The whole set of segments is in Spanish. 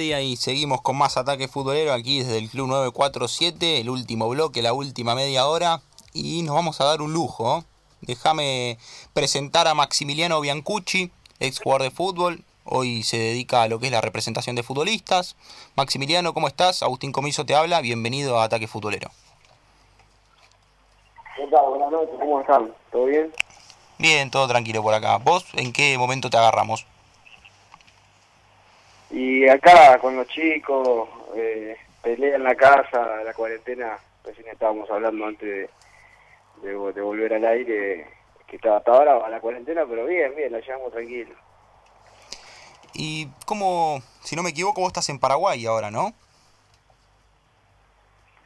y seguimos con más ataque futbolero aquí desde el Club 947, el último bloque, la última media hora y nos vamos a dar un lujo. Déjame presentar a Maximiliano Biancucci, ex jugador de fútbol, hoy se dedica a lo que es la representación de futbolistas. Maximiliano, ¿cómo estás? Agustín Comiso te habla, bienvenido a Ataque Futbolero. Buenas noches, ¿cómo están? ¿Todo bien? Bien, todo tranquilo por acá. ¿Vos en qué momento te agarramos? Y acá con los chicos, eh, pelea en la casa, la cuarentena, recién estábamos hablando antes de, de, volver al aire, que estaba, estaba la cuarentena, pero bien, bien, la llevamos tranquilo. ¿Y cómo, si no me equivoco, vos estás en Paraguay ahora, no?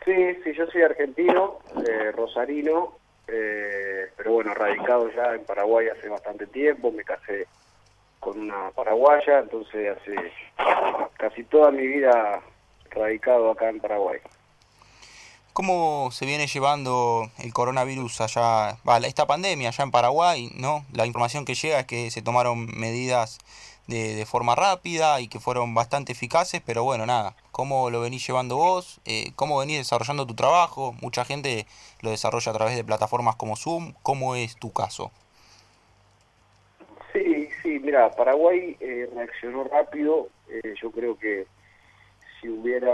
Sí, sí, yo soy argentino, eh, rosarino, eh, pero bueno, radicado ya en Paraguay hace bastante tiempo, me casé con una paraguaya, entonces hace casi toda mi vida radicado acá en Paraguay. ¿Cómo se viene llevando el coronavirus allá, esta pandemia allá en Paraguay? ¿no? La información que llega es que se tomaron medidas de, de, forma rápida y que fueron bastante eficaces, pero bueno, nada, ¿cómo lo venís llevando vos? Eh, ¿Cómo venís desarrollando tu trabajo? Mucha gente lo desarrolla a través de plataformas como Zoom, ¿cómo es tu caso? Mira, Paraguay eh, reaccionó rápido. Eh, yo creo que si hubiera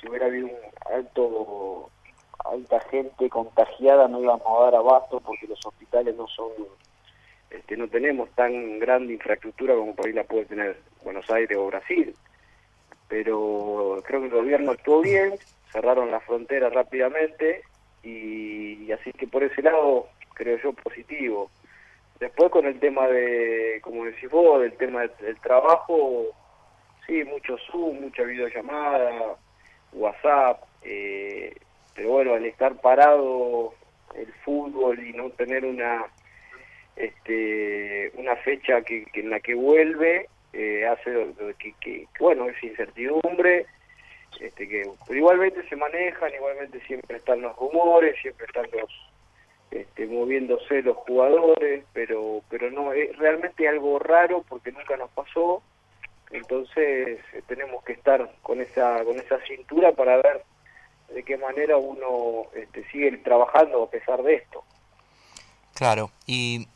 si hubiera habido un alto alta gente contagiada no íbamos a dar abasto porque los hospitales no son este, no tenemos tan grande infraestructura como por ahí la puede tener Buenos Aires o Brasil. Pero creo que el gobierno actuó bien, cerraron las fronteras rápidamente y así que por ese lado creo yo positivo. Después con el tema de, como decís vos, del tema del, trabajo, sí, mucho Zoom, mucha videollamada, WhatsApp, eh, pero bueno, al estar parado el fútbol y no tener una este una fecha que, en la que vuelve eh, hace que, que, bueno es incertidumbre este que pero igualmente se manejan igualmente siempre están los rumores siempre están los este, moviéndose los jugadores, pero pero no es realmente algo raro porque nunca nos pasó. Entonces eh, tenemos que estar con esa con esa cintura para ver de qué manera uno este, sigue trabajando a pesar de esto. Claro, y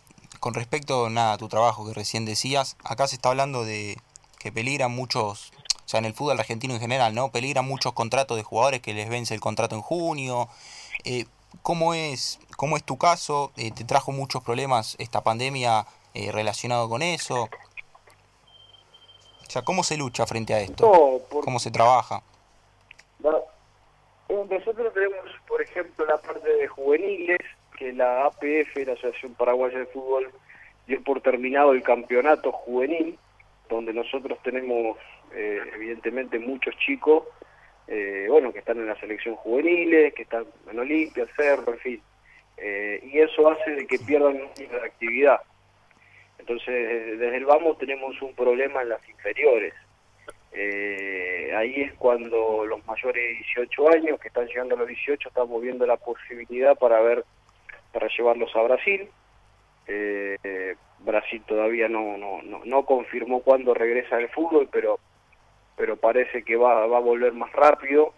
con respecto nada, a tu trabajo que recién decías, acá se está hablando de que peligran muchos, o sea, en el fútbol argentino en general, ¿no? Peligran muchos contratos de jugadores que les vence el contrato en junio. Eh, ¿Cómo es, cómo es tu caso? Eh, ¿Te trajo muchos problemas esta pandemia eh, relacionado con eso? O sea, ¿cómo se lucha frente a esto? ¿Cómo se trabaja? Eh, nosotros tenemos, por ejemplo, la parte de juveniles, que la APF, la Asociación Paraguaya de Fútbol, dio por terminado el campeonato juvenil, donde nosotros tenemos, evidentemente, muchos chicos eh, bueno, que están en la selección juveniles, que están en Olimpia, Cerro, en fin. Eh, y eso hace de que pierdan de actividad. Entonces, desde el vamos tenemos un problema en las inferiores. Eh, ahí es cuando los mayores de 18 años, que están llegando a los 18, estamos viendo la posibilidad para ver, para llevarlos a Brasil. Brasil todavía no, no, no, no confirmó cuándo regresa el fútbol, pero pero parece que va, va a volver más rápido.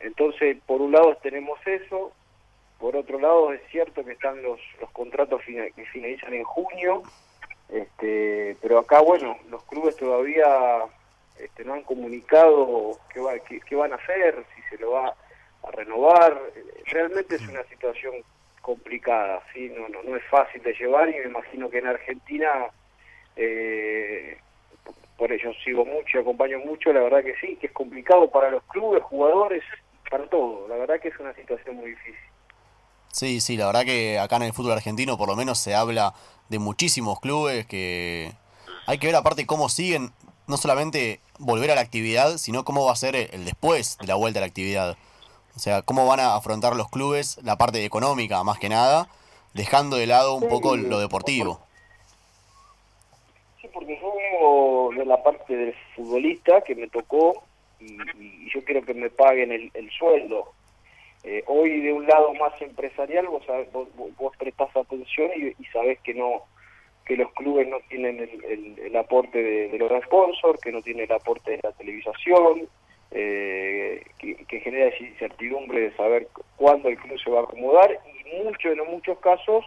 Entonces, por un lado tenemos eso, por otro lado es cierto que están los, los contratos que finalizan en junio, este, pero acá, bueno, los clubes todavía este, no han comunicado qué, va, qué, van a hacer, si se lo va a renovar. Realmente es una situación complicada, ¿sí? no, no, no es fácil de llevar y me imagino que en Argentina eh, por ello sigo mucho y acompaño mucho, la verdad que sí, que es complicado para los clubes, jugadores, para todo, la verdad que es una situación muy difícil. Sí, sí, la verdad que acá en el fútbol argentino por lo menos se habla de muchísimos clubes que hay que ver aparte cómo siguen, no solamente volver a la actividad, sino cómo va a ser el después de la vuelta a la actividad. O sea, cómo van a afrontar los clubes la parte económica más que nada, dejando de lado un poco lo deportivo. Sí, porque yo de la parte del futbolista que me tocó y, yo quiero que me paguen el, sueldo. Eh, hoy de un lado más empresarial vos, vos, prestás atención y, y, sabés que no que los clubes no tienen el, aporte de, los sponsors, que no tienen el aporte de la televisación, eh, que, genera esa incertidumbre de saber cuándo el club se va a acomodar y muchos, en muchos casos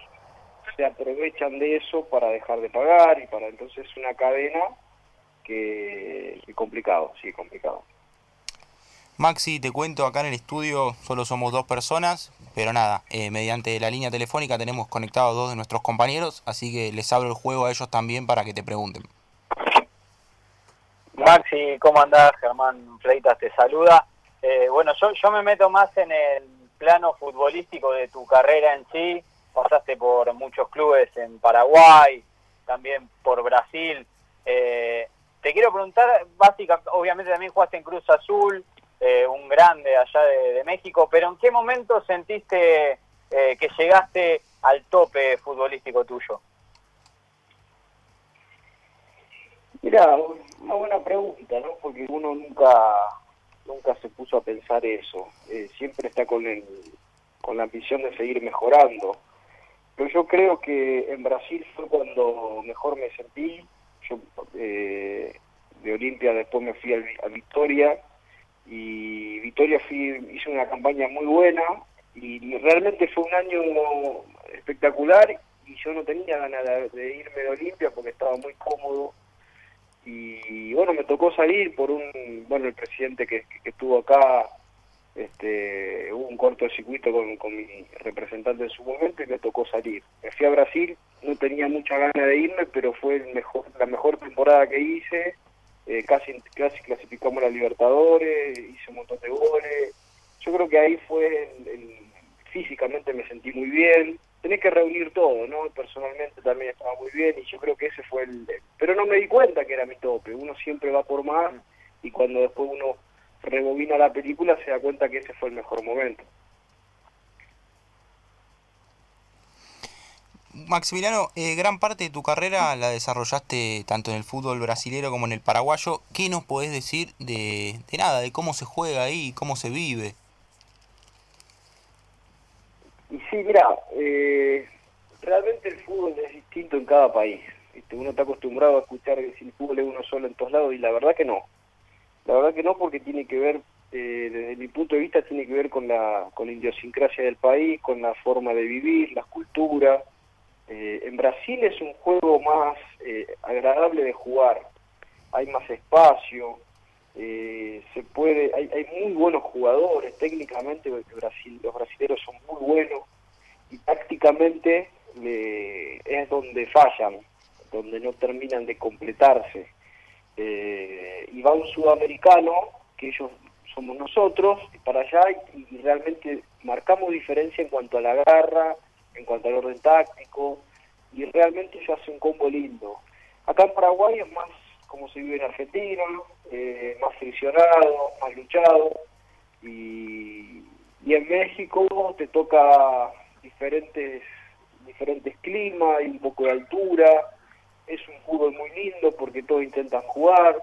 se aprovechan de eso para dejar de pagar y para entonces una cadena que es complicado, sí, complicado. Maxi, te cuento, acá en el estudio solo somos dos personas, pero nada, eh, mediante la línea telefónica tenemos conectados dos de nuestros compañeros, así que les abro el juego a ellos también para que te pregunten. Maxi, ¿cómo andás? Germán Fleitas te saluda. Eh, bueno, yo, yo me meto más en el plano futbolístico de tu carrera en sí. Pasaste por muchos clubes en Paraguay, también por Brasil. Eh, te quiero preguntar, básicamente, obviamente también jugaste en Cruz Azul, eh, un grande allá de, México, pero ¿en qué momento sentiste eh, que llegaste al tope futbolístico tuyo? Mira, una buena pregunta, ¿no? Porque uno nunca nunca se puso a pensar eso. Eh, siempre está con el, con la ambición de seguir mejorando. Pero yo creo que en Brasil fue cuando mejor me sentí. Yo de Olimpia después me fui a, a Victoria y Victoria fui, hizo una campaña muy buena y realmente fue un año espectacular y yo no tenía ganas de, irme de Olimpia porque estaba muy cómodo y bueno me tocó salir por un bueno el presidente que, estuvo acá este hubo un cortocircuito con, con mi representante en su momento y me tocó salir. Me fui a Brasil no tenía mucha ganas de irme pero fue el mejor la mejor temporada que hice eh, casi, casi clasificamos la Libertadores, hice un montón de goles. Yo creo que ahí fue, físicamente me sentí muy bien. Tenés que reunir todo, ¿no? Personalmente también estaba muy bien y yo creo que ese fue el... Pero no me di cuenta que era mi tope. Uno siempre va por más y cuando después uno rebobina la película se da cuenta que ese fue el mejor momento. Maximiliano, eh, gran parte de tu carrera la desarrollaste tanto en el fútbol brasilero como en el paraguayo. ¿Qué nos podés decir de, nada, de cómo se juega ahí, cómo se vive? Y sí, mira, eh, realmente el fútbol es distinto en cada país. Uno está acostumbrado a escuchar que si el fútbol es uno solo en todos lados y la verdad que no. La verdad que no porque tiene que ver, eh, desde mi punto de vista, tiene que ver con la, con la idiosincrasia del país, con la forma de vivir, la cultura eh, en Brasil es un juego más eh, agradable de jugar, hay más espacio, eh, se puede, hay, hay, muy buenos jugadores, técnicamente los brasileños son muy buenos y tácticamente es donde fallan, donde no terminan de completarse. y va un sudamericano, que ellos somos nosotros, para allá y realmente marcamos diferencia en cuanto a la garra, en cuanto al orden táctico, y realmente se hace un combo lindo. Acá en Paraguay es más como se vive en Argentina, eh, más friccionado, más luchado, y, y en México te toca diferentes diferentes climas y un poco de altura, es un fútbol muy lindo porque todos intentan jugar,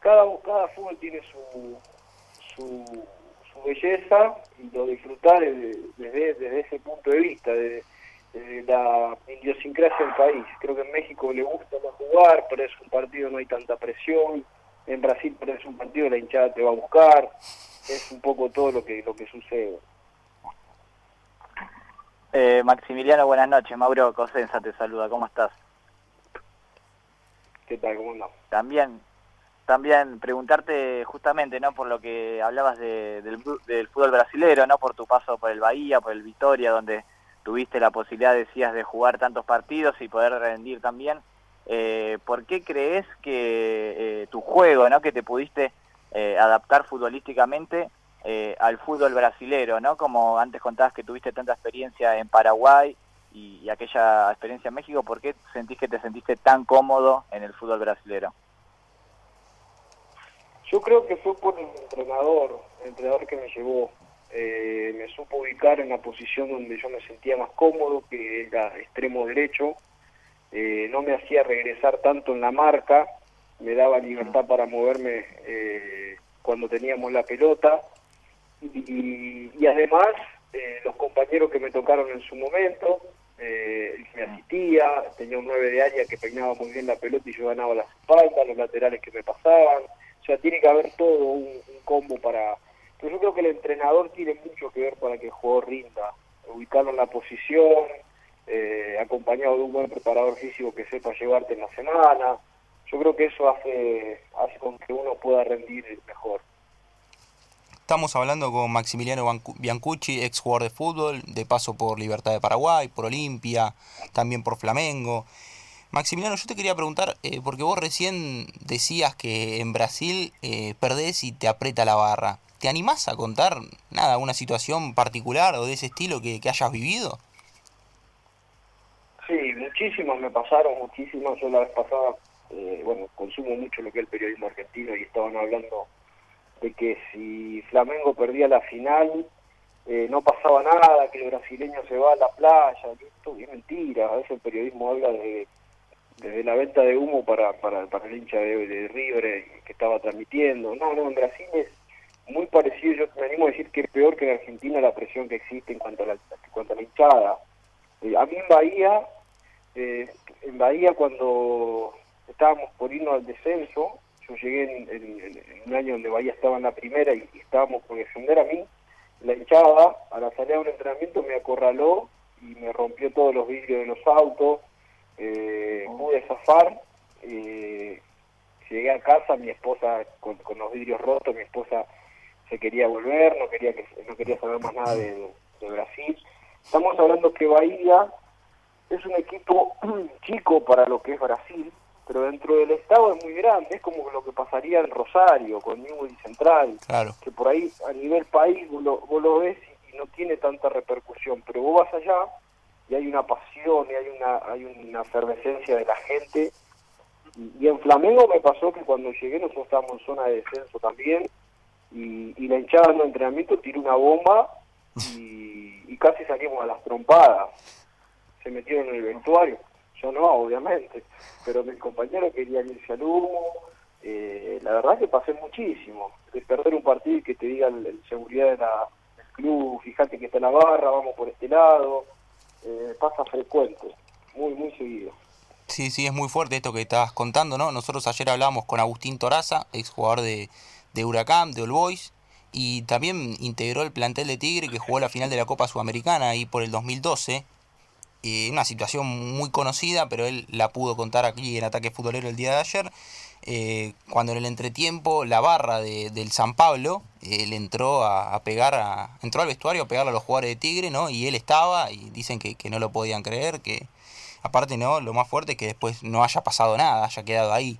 cada, cada fútbol tiene su, su, su belleza y lo disfrutar desde, desde, ese punto de vista, de, la idiosincrasia del país. Creo que en México le gusta más jugar, pero es un partido no hay tanta presión. En Brasil, pero es un partido la hinchada te va a buscar. Es un poco todo lo que lo que sucede. Eh, Maximiliano, buenas noches. Mauro Cosenza te saluda. ¿Cómo estás? ¿Qué tal? ¿Cómo andás? También, también preguntarte justamente, ¿no? Por lo que hablabas del, del fútbol brasilero, ¿no? Por tu paso por el Bahía, por el Vitoria, donde tuviste la posibilidad, decías, de jugar tantos partidos y poder rendir también. Eh, ¿Por qué crees que eh, tu juego, ¿no? que te pudiste eh, adaptar futbolísticamente al fútbol brasilero, ¿no? como antes contabas que tuviste tanta experiencia en Paraguay y, aquella experiencia en México, ¿por qué sentís que te sentiste tan cómodo en el fútbol brasilero? Yo creo que fue por el entrenador, el entrenador que me llevó. Eh, me supo ubicar en la posición donde yo me sentía más cómodo, que era extremo derecho, eh, no me hacía regresar tanto en la marca, me daba libertad para moverme eh, cuando teníamos la pelota. Y, además los compañeros que me tocaron en su momento, eh, me asistía, tenía un 9 de área que peinaba muy bien la pelota y yo ganaba las espaldas, los laterales que me pasaban, o sea, tiene que haber todo un, combo para... Pero yo creo que el entrenador tiene mucho que ver para que el jugador rinda, ubicarlo en la posición, eh, acompañado de un buen preparador físico que sepa llevarte en la semana. Yo creo que eso hace, hace con que uno pueda rendir mejor. Estamos hablando con Maximiliano Biancucci, ex jugador de fútbol, de paso por Libertad de Paraguay, por Olimpia, también por Flamengo. Maximiliano, yo te quería preguntar, eh, porque vos recién decías que en Brasil eh, perdés y te aprieta la barra. ¿Te animás a contar nada, una situación particular o de ese estilo que hayas vivido? Sí, muchísimas me pasaron, muchísimas. Yo la vez pasada, eh, bueno, consumo mucho lo que es el periodismo argentino y estaban hablando de que si Flamengo perdía la final, eh, no pasaba nada, que el brasileño se va a la playa. Esto es mentira. A veces el periodismo habla de desde la venta de humo para, para, para el hincha de, de River que estaba transmitiendo. No, no, en Brasil es muy parecido. Yo me animo a decir que es peor que en Argentina la presión que existe en cuanto a la, en cuanto a la hinchada. Eh, a mí en Bahía eh, en Bahía cuando estábamos por irnos al descenso, yo llegué en, un año donde Bahía estaba en la primera y, estábamos por defender a mí, la hinchada a la salida de un entrenamiento me acorraló y me rompió todos los vidrios de los autos, eh, pude zafar, eh, llegué a casa, mi esposa con, los vidrios rotos, mi esposa se quería volver, no quería que no quería saber más nada de Brasil. Estamos hablando que Bahía es un equipo chico para lo que es Brasil, pero dentro del estado es muy grande, es como lo que pasaría en Rosario con Newell Central, que por ahí a nivel país vos lo, ves y, no tiene tanta repercusión, pero vos vas allá y hay una pasión y hay una, hay una efervescencia de la gente. Y, en Flamengo me pasó que cuando llegué nosotros estábamos en zona de descenso también y, la hinchada en el entrenamiento tiró una bomba y, y casi salimos a las trompadas se metieron en el vestuario. Yo no, obviamente, pero mis compañeros querían irse al humo. Eh, la verdad que pasé muchísimo. De perder un partido y que te digan el, seguridad de la, del club, fíjate que está la barra, vamos por este lado. Eh, pasa frecuente, muy, muy seguido. Sí, sí, es muy fuerte esto que estabas contando, ¿no? Nosotros ayer hablamos con Agustín Toraza, exjugador de, de Huracán, de All Boys, y también integró el plantel de Tigre que jugó la final de la Copa Sudamericana ahí por el 2012 una situación muy conocida, pero él la pudo contar aquí en Ataque Futbolero el día de ayer, eh, cuando en el entretiempo la barra de, del San Pablo eh, le entró a, pegar, a, entró al vestuario a pegarle a los jugadores de Tigre, ¿no? Y él estaba y dicen que, no lo podían creer, que aparte, ¿no? Lo más fuerte es que después no haya pasado nada, haya quedado ahí.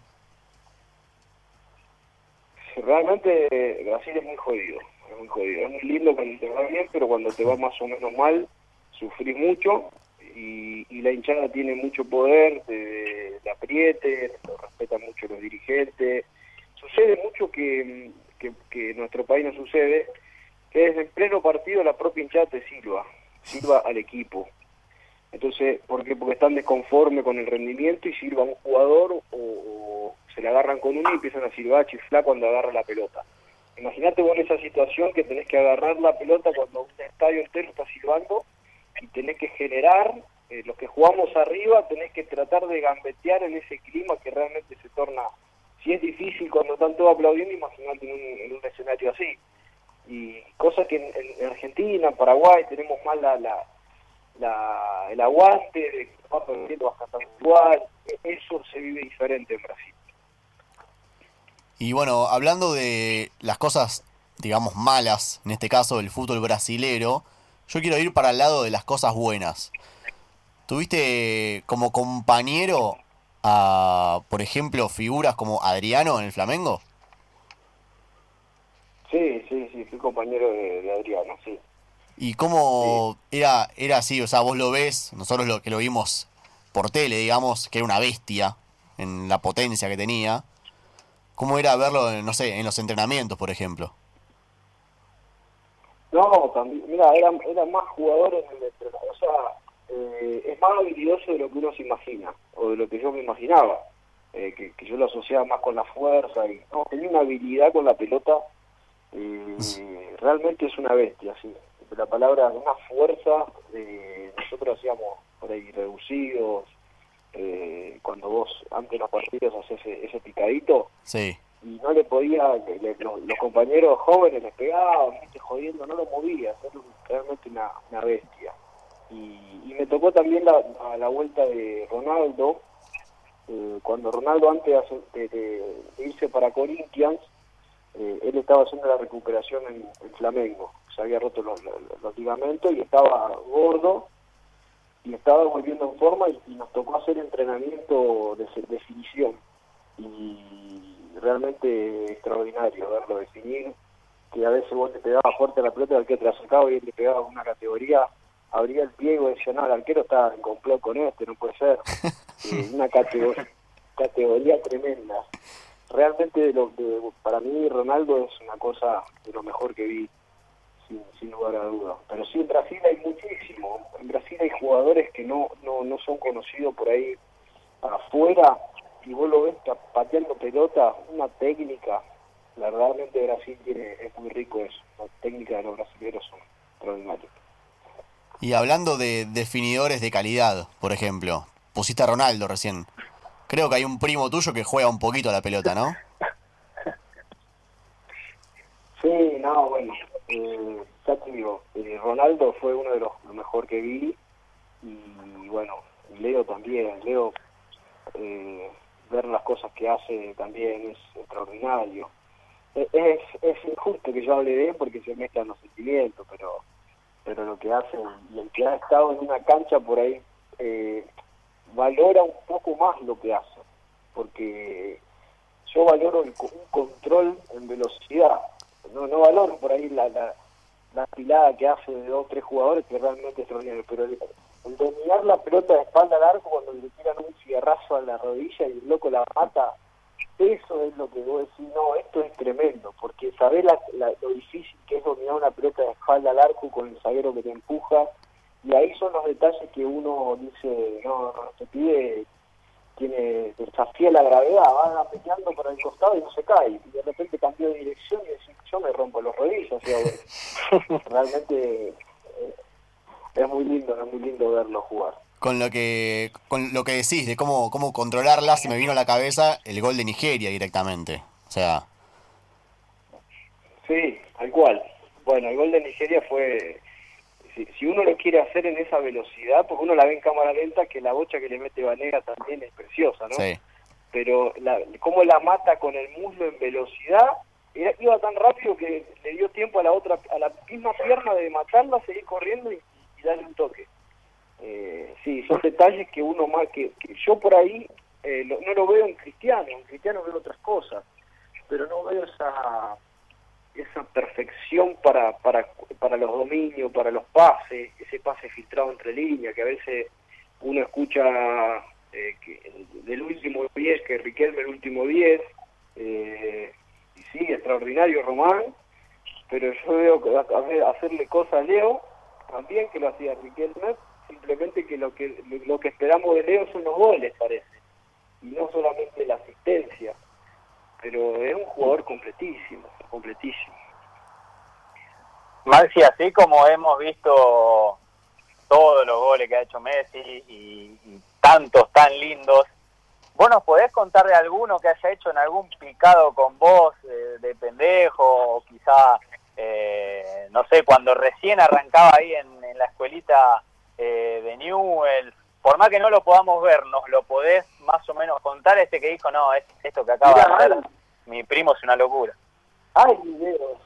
Realmente Brasil es muy jodido, es muy jodido. Es muy lindo cuando te va bien, pero cuando te va más o menos mal, sufrís mucho y, la hinchada tiene mucho poder, de, de apriete, lo respetan mucho los dirigentes. Sucede mucho que, que, en nuestro país no sucede, que es en pleno partido la propia hinchada te silba, sirva al equipo. Entonces, ¿por qué? Porque están desconformes con el rendimiento y sirva a un jugador o, se le agarran con uno y empiezan a silbar, a chiflar cuando agarra la pelota. Imagínate vos en esa situación que tenés que agarrar la pelota cuando un estadio entero está silbando y tenés que generar, eh, los que jugamos arriba, tenés que tratar de gambetear en ese clima que realmente se torna, si es difícil cuando están todos aplaudiendo, imagínate en un, escenario así. Y cosas que en, Argentina, en Paraguay, tenemos más la, la, el aguante de que va perdiendo, vas cantando igual, eso se vive diferente en Brasil. Y bueno, hablando de las cosas, digamos, malas, en este caso del fútbol brasilero, yo quiero ir para el lado de las cosas buenas. ¿Tuviste como compañero a, por ejemplo, figuras como Adriano en el Flamengo? Sí, sí, sí, fui compañero de, Adriano, sí. ¿Y cómo era, era así? O sea, vos lo ves, nosotros lo que lo vimos por tele, digamos, que era una bestia en la potencia que tenía. ¿Cómo era verlo, no sé, en los entrenamientos, por ejemplo? No, también, mira, era, era más jugador en el o sea, eh, es más habilidoso de lo que uno se imagina, o de lo que yo me imaginaba, eh, que, yo lo asociaba más con la fuerza, y no, tenía una habilidad con la pelota, eh, realmente es una bestia, sí, la palabra, una fuerza, nosotros hacíamos por ahí reducidos, eh, cuando vos antes de los partidos haces ese, ese picadito, Sí. y no le podía, le- le- los, los compañeros jóvenes les pegaban, jodiendo, no lo movía, era realmente una, una bestia. Y, y me tocó también la, a la vuelta de Ronaldo, eh, cuando Ronaldo antes de, de- irse para Corinthians, eh, él estaba haciendo la recuperación en, en Flamengo, se había roto los, los- los ligamentos y estaba gordo y estaba volviendo en forma y, y nos tocó hacer entrenamiento de definición. Y realmente extraordinario verlo definir que a veces vos te pegabas fuerte la pelota al que te la sacaba y él le pegaba una categoría abría el pie y decía no el arquero está en complot con este no puede ser una categoría categoría tremenda realmente de lo de- para mí Ronaldo es una cosa de lo mejor que vi sin, sin lugar a dudas. Pero sí, en Brasil hay muchísimo. En Brasil hay jugadores que no, no, no son conocidos por ahí afuera y vos lo ves pa- pateando pelota, una técnica. La realmente Brasil tiene, es muy rico eso. La técnica de los brasileños son extraordinarias. Y hablando de definidores de calidad, por ejemplo, pusiste a Ronaldo recién. Creo que hay un primo tuyo que juega un poquito a la pelota, ¿no? Sí, no, bueno, eh, ya te digo, eh, Ronaldo fue uno de los lo mejor que vi y bueno, Leo también, Leo eh, ver las cosas que hace también es extraordinario. Es, es injusto que yo hable de él porque se mezclan los sentimientos, pero pero lo que hace y el que ha estado en una cancha por ahí eh, valora un poco más lo que hace, porque yo valoro el un control en velocidad, no no valoro por ahí la, la, la pilada que hace de dos tres jugadores que realmente es extraordinario, pero el, el dominar la pelota de espalda al arco cuando le tiran un fierrazo a la rodilla y el loco la mata, eso es lo que vos decís, no, esto es tremendo, porque sabés la, la- lo difícil que es dominar una pelota de espalda al arco con el zaguero que te empuja, y ahí son los detalles que uno dice, no, no, este pibe tiene, desafía la gravedad, va peleando por el costado y no se cae, y de repente cambió de dirección y decís, yo me rompo los bueno, realmente eh, es muy lindo, es muy lindo verlo jugar. Con lo que con lo que decís de cómo, cómo controlarla, se me vino a la cabeza el gol de Nigeria directamente. O sea, Sí, tal cual. Bueno, el gol de Nigeria fue, si, si uno lo quiere hacer en esa velocidad, porque uno la ve en cámara lenta, que la bocha que le mete Vanega también es preciosa, ¿no? sí. Pero la, cómo la mata con el muslo en velocidad, era, iba tan rápido que le dio tiempo a la otra, a la misma pierna de matarla, seguir corriendo y, y darle un toque. Eh, sí, son detalles que uno más, que, que yo por ahí eh, lo- no lo veo en Cristiano, en Cristiano veo otras cosas, pero no veo esa esa perfección para, para, para los dominios, para los pases, ese pase filtrado entre líneas, que a veces uno escucha eh, que del último 10, que Riquelme el último 10, eh, y sí, extraordinario Román, pero yo veo que a- a hacerle cosas a Leo, también que lo hacía Riquelme, simplemente que lo que lo que esperamos de Leo son los goles, parece, y no solamente la asistencia pero es un jugador completísimo, completísimo. Maxi, así como hemos visto todos los goles que ha hecho Messi y, tantos tan lindos, ¿vos nos podés contar de alguno que haya hecho en algún picado con vos eh, de pendejo o quizá, eh, no sé, cuando recién arrancaba ahí en, en la escuelita eh, de Newell? Por más que no lo podamos ver, ¿nos lo podés más o menos contar este que dijo, no, es, esto que acaba Mirá, de hacer hay- mi primo es una locura? Hay videos,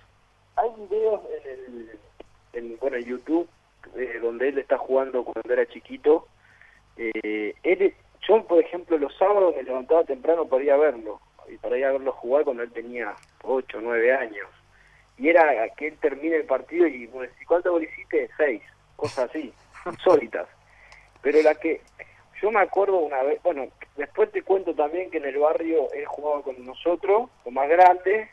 hay videos en el, en, bueno, en YouTube eh, donde él está jugando cuando era chiquito. Eh, él, yo, por ejemplo, los sábados me levantaba temprano para ir a verlo, y para ir a verlo jugar cuando él tenía 8 o 9 años. Y era que él termine el partido y, bueno, ¿y cuántos goles hiciste? Seis, cosas así, insólitas. Pero la que, yo me acuerdo una vez, bueno, después te cuento también que en el barrio él jugaba con nosotros, con más grandes,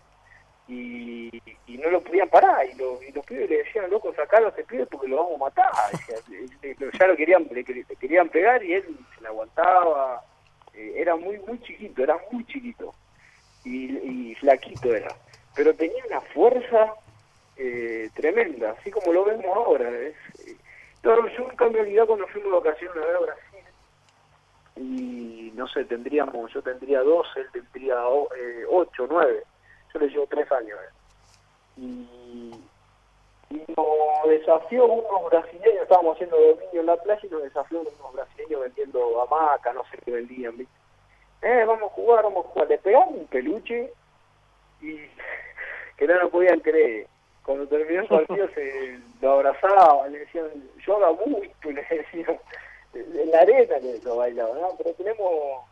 y, no lo podían parar, y, lo- y los pibes le decían, loco, sacalo a ese pibe porque lo vamos a matar. Ya lo querían, le, querían pegar y él se la aguantaba, Eh, era muy, muy chiquito, era muy chiquito, y, y flaquito era, pero tenía una fuerza eh, tremenda, así como lo vemos ahora, es, No, yo nunca me olvidé cuando fuimos de vacaciones a Brasil. Y no sé, tendríamos, yo tendría 12, él tendría 8, 9. Yo le llevo 3 años. Eh. Y, nos desafió unos brasileños, estábamos haciendo dominio en la playa y nos desafió unos brasileños vendiendo hamaca, no sé qué vendían. Eh, vamos a jugar, vamos a jugar. Le pegaron un peluche y que no lo podían creer. Cuando terminó el partido se lo abrazaban, le decían, yo hago mucho, le decían, en la arena le lo bailaba, ¿no? Pero tenemos,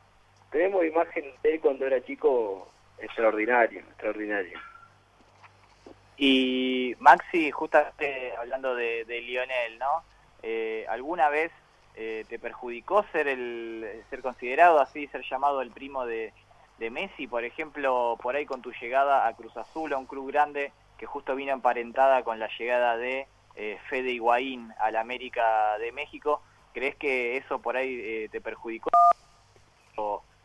tenemos imagen de él cuando era chico extraordinario, extraordinario. Y Maxi, justamente hablando de, de Lionel, ¿no? Eh, ¿Alguna vez eh, te perjudicó ser el ser considerado así, ser llamado el primo de, de Messi, por ejemplo, por ahí con tu llegada a Cruz Azul, a un club grande que justo vino emparentada con la llegada de eh, Fede Higuaín al América de México, ¿crees que eso por ahí eh, te perjudicó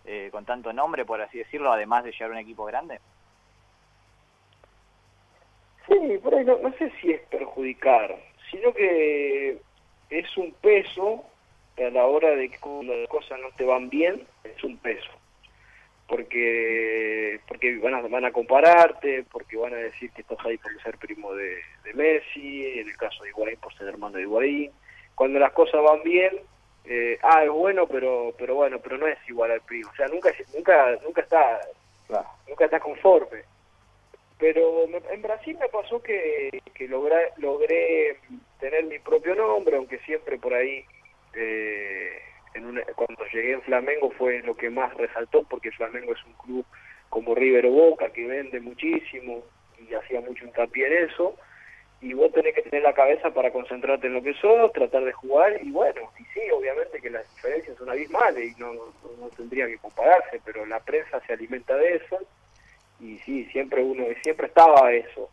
eh, con tanto nombre, por así decirlo, además de llegar a un equipo grande? Sí, por ahí no, no sé si es perjudicar, sino que es un peso a la hora de que cuando las cosas no te van bien, es un peso porque porque van a, van a compararte, porque van a decir que estás ahí por ser primo de, Messi, en el caso de Higuaín por ser hermano de Higuaín. Cuando las cosas van bien, eh, ah, es bueno, pero pero bueno, pero no es igual al primo. O sea, nunca nunca nunca está nunca está conforme. Pero en Brasil me pasó que, que logré, logré tener mi propio nombre, aunque siempre por ahí eh, cuando llegué en Flamengo fue lo que más resaltó porque Flamengo es un club como River o Boca que vende muchísimo y hacía mucho hincapié en eso y vos tenés que tener la cabeza para concentrarte en lo que sos, tratar de jugar y bueno, y sí, obviamente que las diferencias son abismales y no, no, tendría que compararse, pero la prensa se alimenta de eso y sí, siempre uno, siempre estaba eso.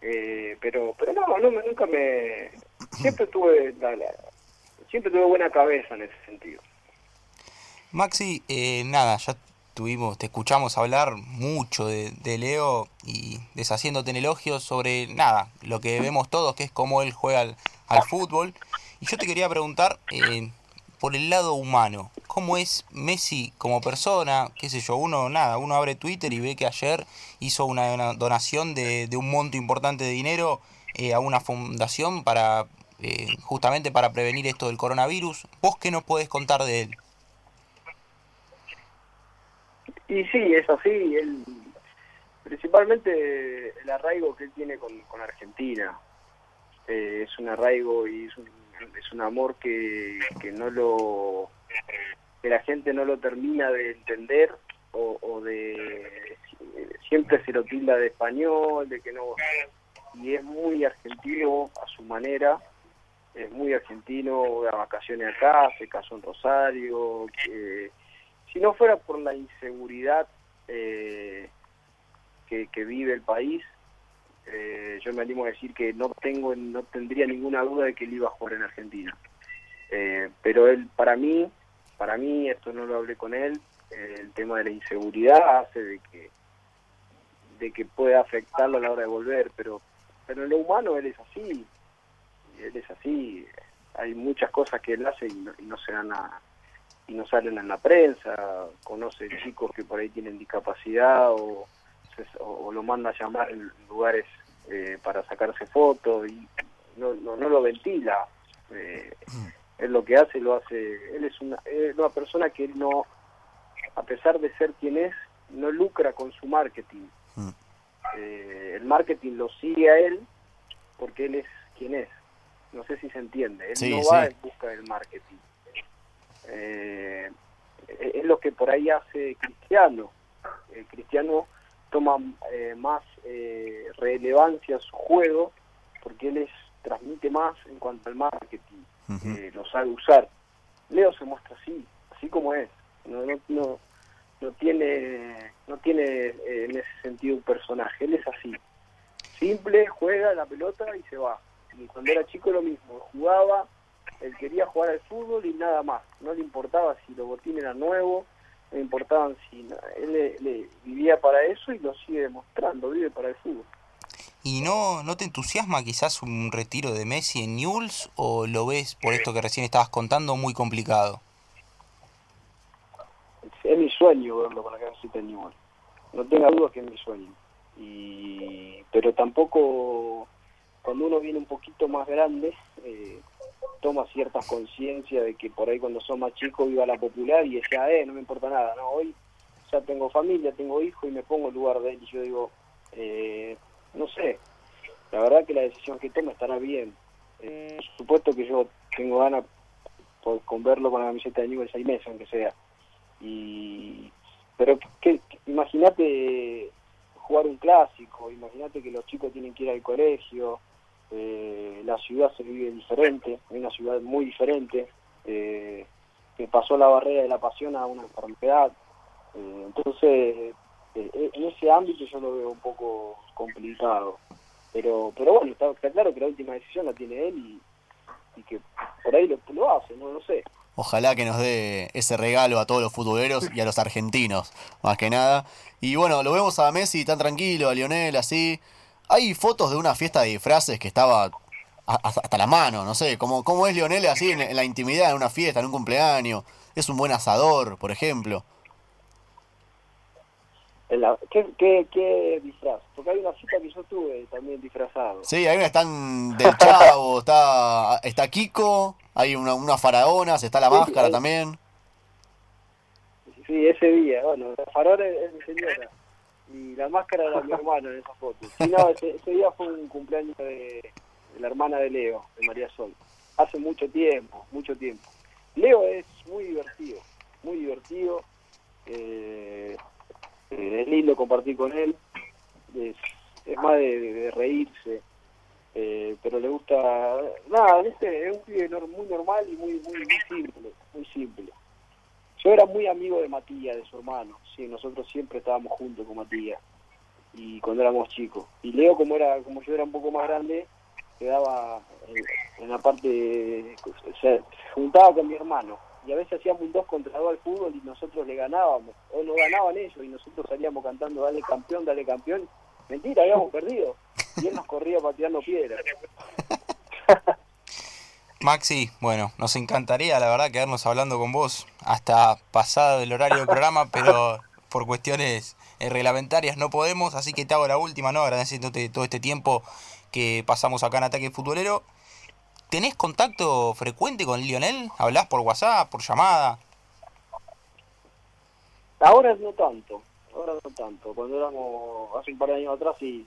Eh, pero pero no, no, nunca me... Siempre tuve la, siempre tuve buena cabeza en ese sentido. Maxi, eh, nada, ya tuvimos, te escuchamos hablar mucho de, Leo y deshaciéndote en elogios sobre nada, lo que vemos todos, que es cómo él juega al, fútbol. Y yo te quería preguntar eh, por el lado humano, ¿cómo es Messi como persona? ¿Qué sé yo? Uno, nada, uno abre Twitter y ve que ayer hizo una, donación de, un monto importante de dinero eh, a una fundación para eh, justamente para prevenir esto del coronavirus. ¿Vos qué nos podés contar de él? Y sí, es así. Él, principalmente el arraigo que él tiene con, Argentina. Eh, es un arraigo y es un, es un amor que, que no lo que la gente no lo termina de entender o, o de siempre se lo tilda de español de que no y es muy argentino a su manera es muy argentino, a vacaciones acá, se casó en Rosario. que si no fuera por la inseguridad eh, que, vive el país, eh, yo me animo a decir que no tengo, no tendría ninguna duda de que él iba a jugar en Argentina. Eh, pero él, para mí, para mí, esto no lo hablé con él, el tema de la inseguridad hace de que de que pueda afectarlo a la hora de volver, pero pero en lo humano él es así, él es así, hay muchas cosas que él hace y no, se dan y no salen en la prensa, conoce chicos que por ahí tienen discapacidad o, o, lo manda a llamar en lugares eh, para sacarse fotos y no, no, no lo ventila. Eh, él lo que hace, lo hace, él es una, es una persona que no, a pesar de ser quien es, no lucra con su marketing. Mm. Eh, el marketing lo sigue a él porque él es quien es. No sé si se entiende. Él no va en busca del marketing. Eh, es lo que por ahí hace Cristiano. El Cristiano toma eh, más eh, relevancia a su juego porque él es, transmite más en cuanto al marketing. lo sabe usar. Leo se muestra así, así como es. No, no, no, tiene, no tiene en ese sentido un personaje. Él es así. Simple, juega la pelota y se va y cuando era chico lo mismo, jugaba, él quería jugar al fútbol y nada más, no le importaba si los botines eran nuevos, no le importaban si él le, vivía para eso y lo sigue demostrando, vive para el fútbol. ¿Y no, no te entusiasma quizás un retiro de Messi en Newell's o lo ves por esto que recién estabas contando muy complicado? Es mi sueño verlo con la camiseta de Newell's. No tenga dudas que es mi sueño. Y, pero tampoco cuando uno viene un poquito más grande eh, toma cierta conciencia de que por ahí cuando son más chicos iba a la popular y decía, eh, no me importa nada, no, hoy ya tengo familia, tengo hijos y me pongo en lugar de él y yo digo, eh, no sé, la verdad que la decisión que toma estará bien. Eh, por supuesto que yo tengo ganas por, con verlo con la camiseta de Newell seis meses, aunque sea. Y, pero que, imagínate jugar un clásico, imagínate que los chicos tienen que ir al colegio, eh, la ciudad se vive diferente, es una ciudad muy diferente, eh, que pasó la barrera de la pasión a una enfermedad. Eh, entonces, eh, en ese ámbito yo lo veo un poco complicado. Pero pero bueno, está, claro que la última decisión la tiene él y, y que por ahí lo, lo hace, no lo sé. Ojalá que nos dé ese regalo a todos los futboleros y a los argentinos, más que nada. Y bueno, lo vemos a Messi tan tranquilo, a Lionel así. Hay fotos de una fiesta de disfraces que estaba hasta la mano, no sé, ¿cómo, cómo es Lionel así en, en la intimidad, en una fiesta, en un cumpleaños? Es un buen asador, por ejemplo. La, ¿qué, qué, ¿Qué disfraz? Porque hay una cita que yo tuve también disfrazado. Sí, hay una están del Chavo, está, está Kiko, hay una, unas faraonas, está la Sí, máscara hay- también. Sí, ese día, bueno, la farola es, es mi señora y la máscara era mi hermano en esa foto. Sí, no, ese, ese día fue un cumpleaños de, de la hermana de Leo, de María Sol. Hace mucho tiempo, mucho tiempo. Leo es muy divertido, muy divertido. eh, eh, es lindo compartir con él. Es, es más de, de- de reírse. eh, pero le gusta... Nada, este es un pibe muy normal y muy, muy, muy simple, muy simple. Yo era muy amigo de Matías, de su hermano. Sí, nosotros siempre estábamos juntos con Matías. Y cuando éramos chicos. Y Leo, como era como yo era un poco más grande, quedaba en, la parte... juntaba con mi hermano. Y a veces hacíamos un dos contra dos al fútbol y nosotros le ganábamos. O no ganaban ellos y nosotros salíamos cantando dale campeón, dale campeón. Mentira, habíamos perdido. Y él nos corría pateando piedras. Maxi, bueno, nos encantaría la verdad quedarnos hablando con vos hasta pasado el horario del programa, pero por cuestiones eh, reglamentarias no podemos, así que te hago la última, ¿no? Agradeciéndote todo este tiempo que pasamos acá en Ataque Futbolero. ¿Tenés contacto frecuente con Lionel? ¿Hablás por WhatsApp, por llamada? Ahora no tanto, ahora no tanto. Cuando éramos hace un par de años atrás sí.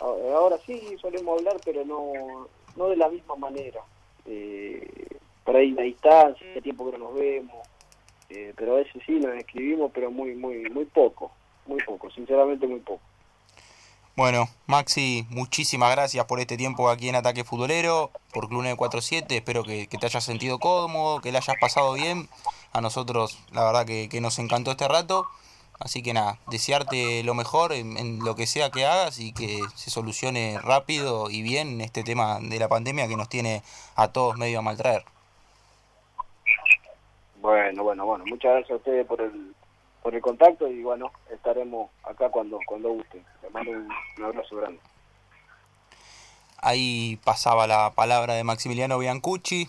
Ahora sí solemos hablar, pero no, no de la misma manera. Eh, por ahí la distancia, hace tiempo que no nos vemos. Eh, pero a veces sí nos escribimos, pero muy, muy, muy poco, muy poco, sinceramente muy poco. Bueno, Maxi, muchísimas gracias por este tiempo aquí en Ataque Futbolero, por Club 947. Espero que, que te hayas sentido cómodo, que la hayas pasado bien. A nosotros, la verdad que, que nos encantó este rato. Así que nada, desearte lo mejor en, en lo que sea que hagas y que se solucione rápido y bien este tema de la pandemia que nos tiene a todos medio a maltraer. Bueno, bueno, bueno, muchas gracias a ustedes por el, por el contacto y bueno, estaremos acá cuando, cuando gusten. Les mando un, un abrazo grande. Ahí pasaba la palabra de Maximiliano Biancucci,